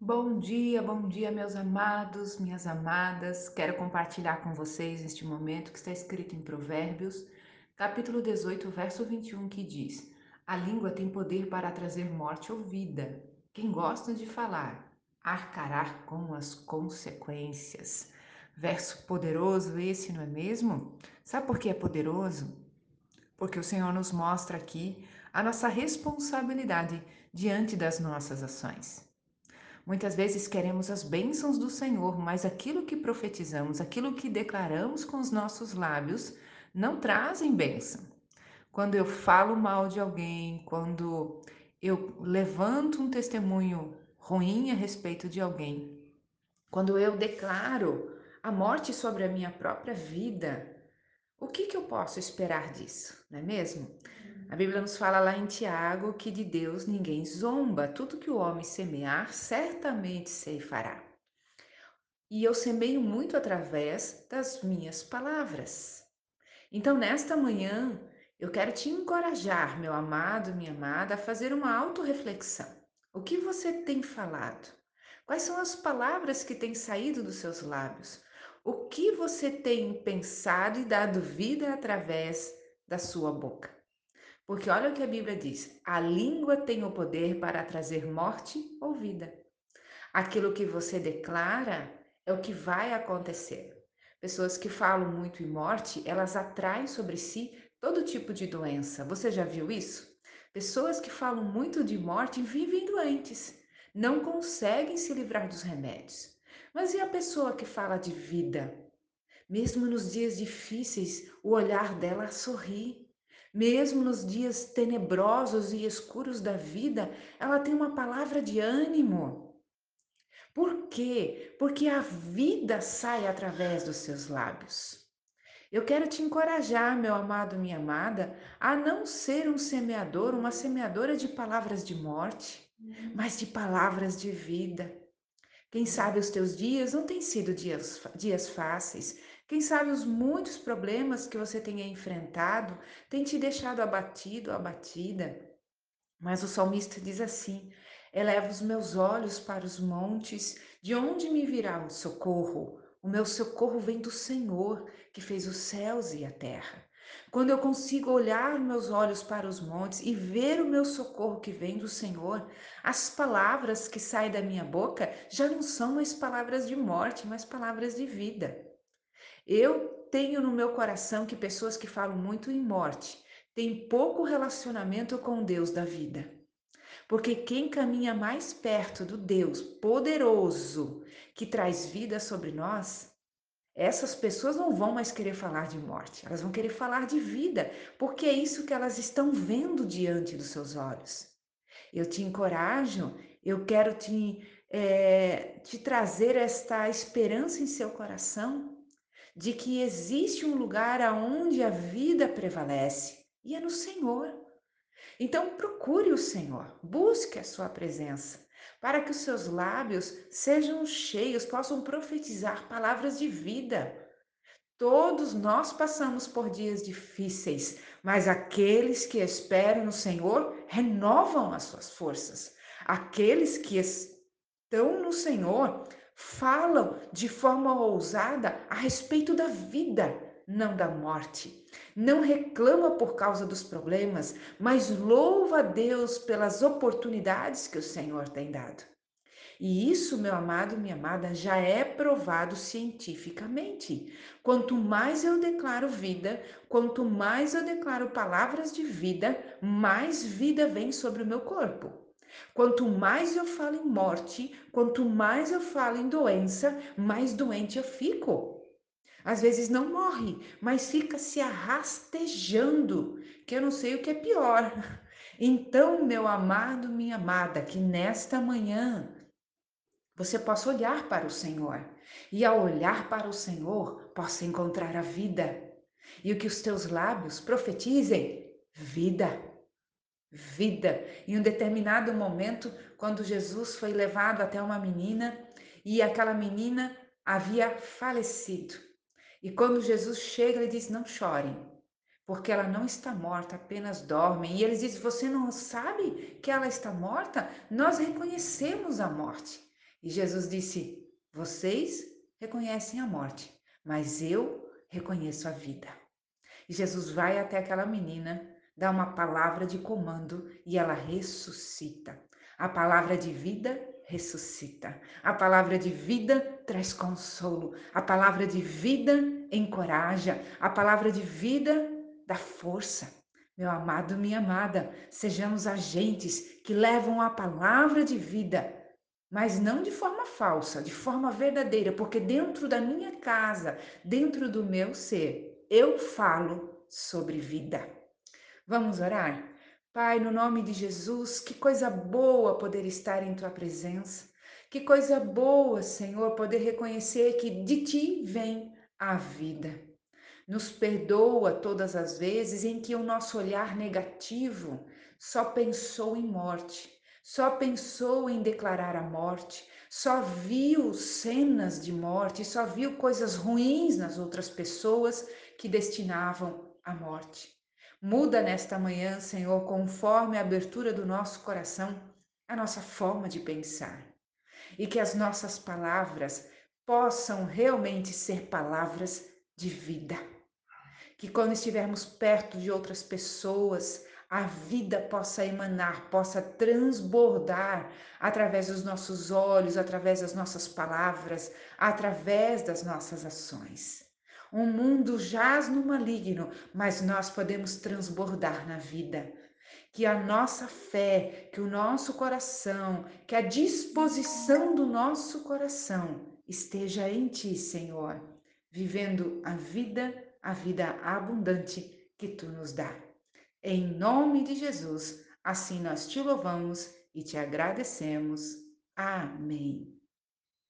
Bom dia, bom dia, meus amados, minhas amadas. Quero compartilhar com vocês este momento que está escrito em Provérbios, capítulo 18, verso 21, que diz: A língua tem poder para trazer morte ou vida. Quem gosta de falar, arcará com as consequências. Verso poderoso esse, não é mesmo? Sabe por que é poderoso? Porque o Senhor nos mostra aqui a nossa responsabilidade diante das nossas ações. Muitas vezes queremos as bênçãos do Senhor, mas aquilo que profetizamos, aquilo que declaramos com os nossos lábios, não trazem bênção. Quando eu falo mal de alguém, quando eu levanto um testemunho ruim a respeito de alguém, quando eu declaro a morte sobre a minha própria vida, o que, que eu posso esperar disso, não é mesmo? A Bíblia nos fala lá em Tiago que de Deus ninguém zomba, tudo que o homem semear, certamente fará. E eu semeio muito através das minhas palavras. Então, nesta manhã, eu quero te encorajar, meu amado, minha amada, a fazer uma autorreflexão. O que você tem falado? Quais são as palavras que têm saído dos seus lábios? O que você tem pensado e dado vida através da sua boca? Porque olha o que a Bíblia diz: a língua tem o poder para trazer morte ou vida. Aquilo que você declara é o que vai acontecer. Pessoas que falam muito em morte, elas atraem sobre si todo tipo de doença. Você já viu isso? Pessoas que falam muito de morte vivem doentes, não conseguem se livrar dos remédios. Mas e a pessoa que fala de vida? Mesmo nos dias difíceis, o olhar dela sorri. Mesmo nos dias tenebrosos e escuros da vida, ela tem uma palavra de ânimo. Por quê? Porque a vida sai através dos seus lábios. Eu quero te encorajar, meu amado, minha amada, a não ser um semeador, uma semeadora de palavras de morte, mas de palavras de vida. Quem sabe os teus dias não têm sido dias, dias fáceis, quem sabe os muitos problemas que você tenha enfrentado têm te deixado abatido, abatida. Mas o salmista diz assim: Eleva os meus olhos para os montes, de onde me virá o socorro? O meu socorro vem do Senhor, que fez os céus e a terra. Quando eu consigo olhar meus olhos para os montes e ver o meu socorro que vem do Senhor, as palavras que saem da minha boca já não são mais palavras de morte, mas palavras de vida. Eu tenho no meu coração que pessoas que falam muito em morte têm pouco relacionamento com Deus da vida. Porque quem caminha mais perto do Deus poderoso que traz vida sobre nós, essas pessoas não vão mais querer falar de morte, elas vão querer falar de vida, porque é isso que elas estão vendo diante dos seus olhos. Eu te encorajo, eu quero te, é, te trazer esta esperança em seu coração de que existe um lugar aonde a vida prevalece e é no Senhor. Então procure o Senhor, busque a sua presença, para que os seus lábios sejam cheios, possam profetizar palavras de vida. Todos nós passamos por dias difíceis, mas aqueles que esperam no Senhor renovam as suas forças. Aqueles que estão no Senhor falam de forma ousada a respeito da vida, não da morte. Não reclama por causa dos problemas, mas louva a Deus pelas oportunidades que o Senhor tem dado. E isso, meu amado, minha amada, já é provado cientificamente. Quanto mais eu declaro vida, quanto mais eu declaro palavras de vida, mais vida vem sobre o meu corpo. Quanto mais eu falo em morte, quanto mais eu falo em doença, mais doente eu fico. Às vezes não morre, mas fica se arrastejando, que eu não sei o que é pior. Então, meu amado, minha amada, que nesta manhã você possa olhar para o Senhor e ao olhar para o Senhor possa encontrar a vida e o que os teus lábios profetizem vida vida. Em um determinado momento, quando Jesus foi levado até uma menina e aquela menina havia falecido. E quando Jesus chega, ele diz: Não chorem, porque ela não está morta, apenas dorme. E eles dizem: Você não sabe que ela está morta? Nós reconhecemos a morte. E Jesus disse: Vocês reconhecem a morte, mas eu reconheço a vida. E Jesus vai até aquela menina, dá uma palavra de comando e ela ressuscita. A palavra de vida ressuscita. A palavra de vida traz consolo. A palavra de vida encoraja. A palavra de vida dá força. Meu amado, minha amada, sejamos agentes que levam a palavra de vida, mas não de forma falsa, de forma verdadeira, porque dentro da minha casa, dentro do meu ser, eu falo sobre vida. Vamos orar? Pai, no nome de Jesus, que coisa boa poder estar em tua presença. Que coisa boa, Senhor, poder reconhecer que de ti vem a vida. Nos perdoa todas as vezes em que o nosso olhar negativo só pensou em morte, só pensou em declarar a morte, só viu cenas de morte, só viu coisas ruins nas outras pessoas que destinavam a morte. Muda nesta manhã, Senhor, conforme a abertura do nosso coração, a nossa forma de pensar. E que as nossas palavras possam realmente ser palavras de vida que quando estivermos perto de outras pessoas, a vida possa emanar, possa transbordar através dos nossos olhos, através das nossas palavras, através das nossas ações. O mundo jaz no maligno, mas nós podemos transbordar na vida. Que a nossa fé, que o nosso coração, que a disposição do nosso coração esteja em Ti, Senhor, vivendo a vida a vida abundante que tu nos dá. Em nome de Jesus, assim nós te louvamos e te agradecemos. Amém.